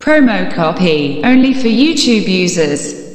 Promo copy only for YouTube users.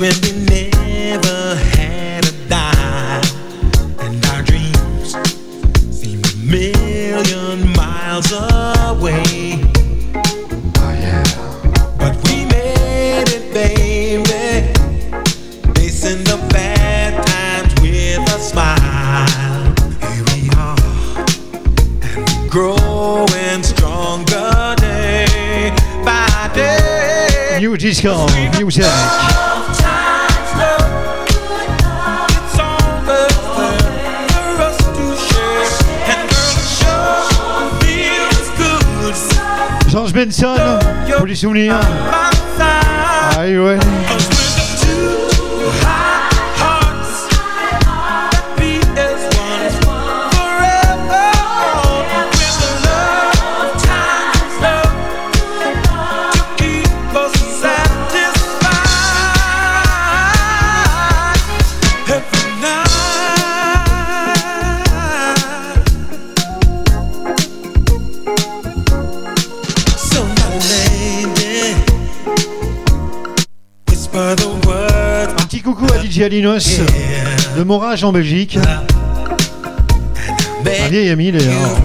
The days de Morage en Belgique. Un vieil ami d'ailleurs.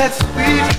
It's all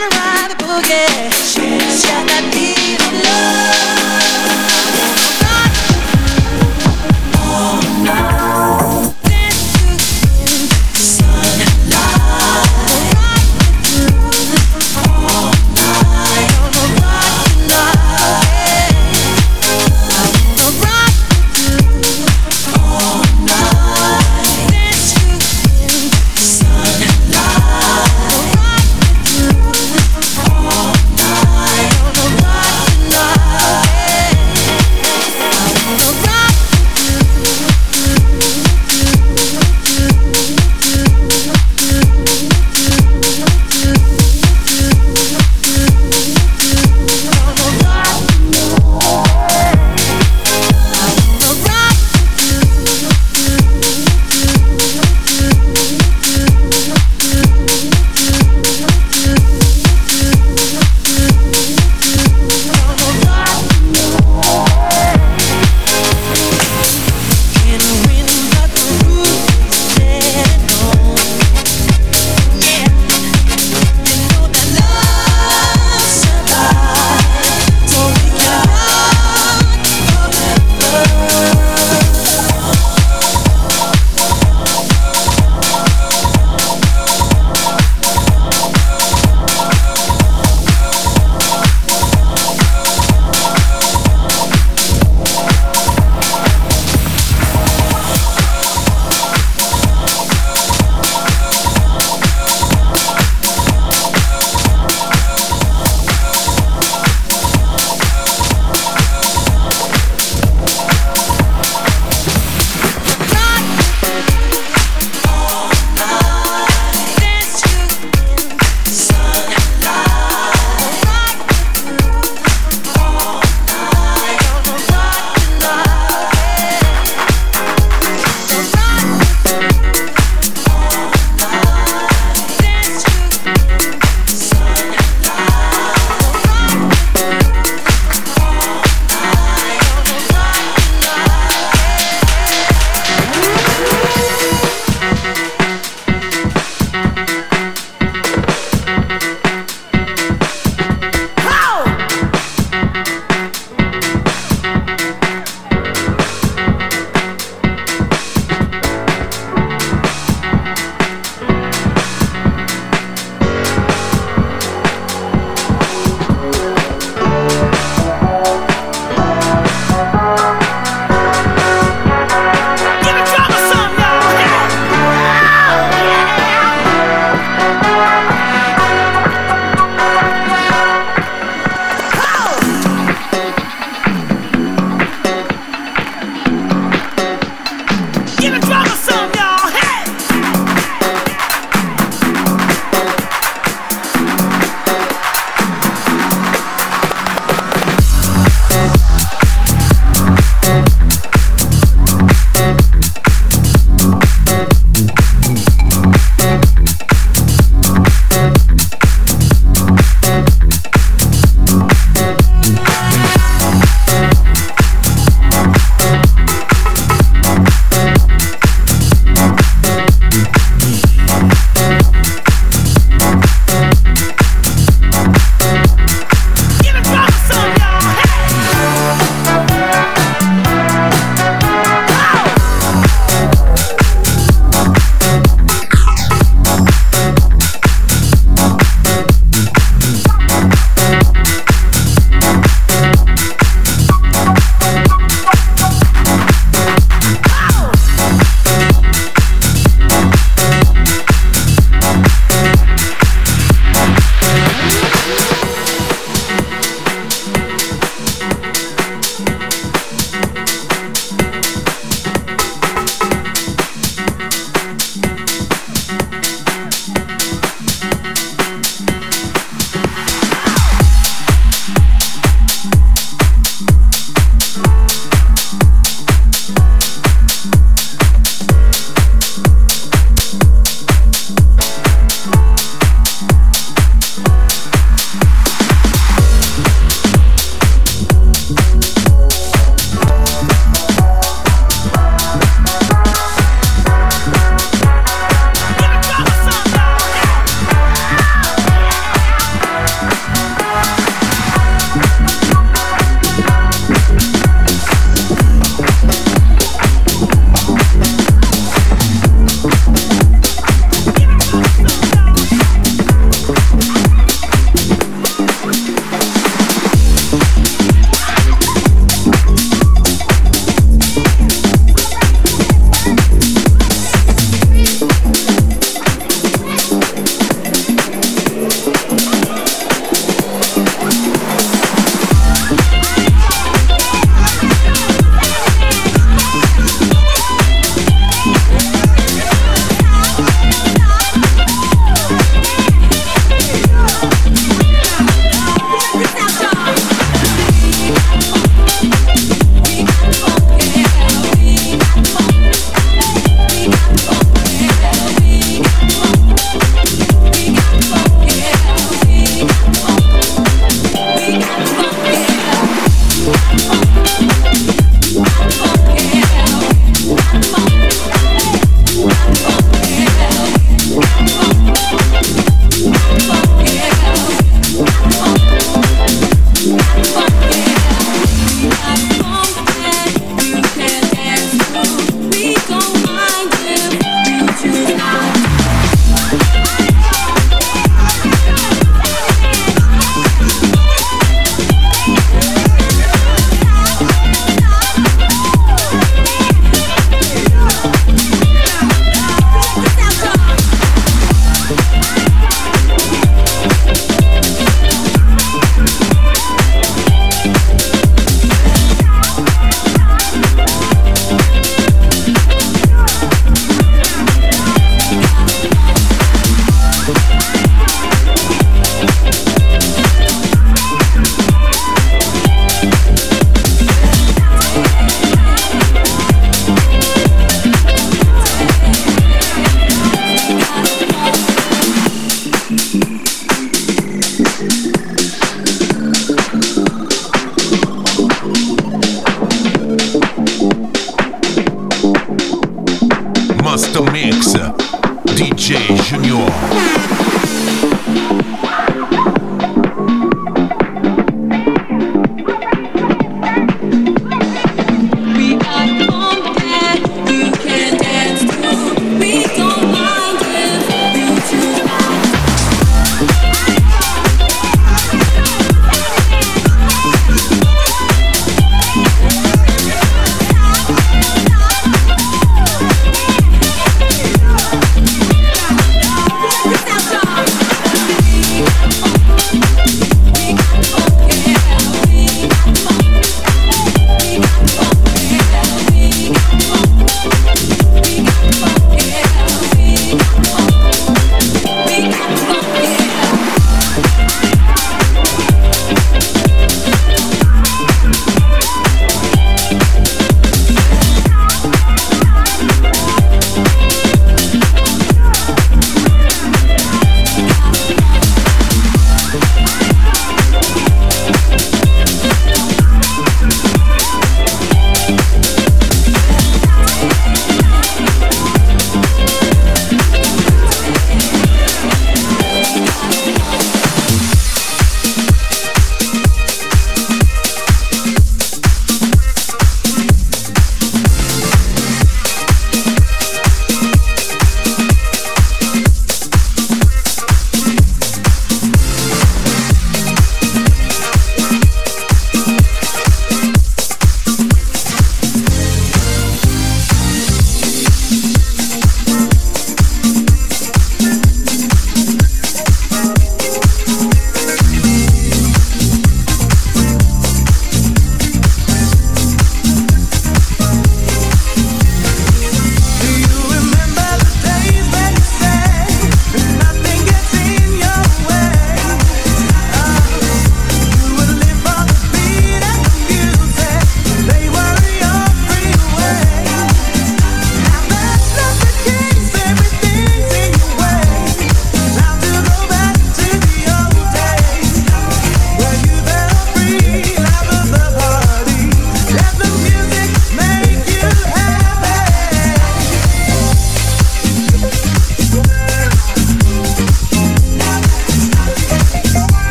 gonna ride the boogie. She's got that beat of love.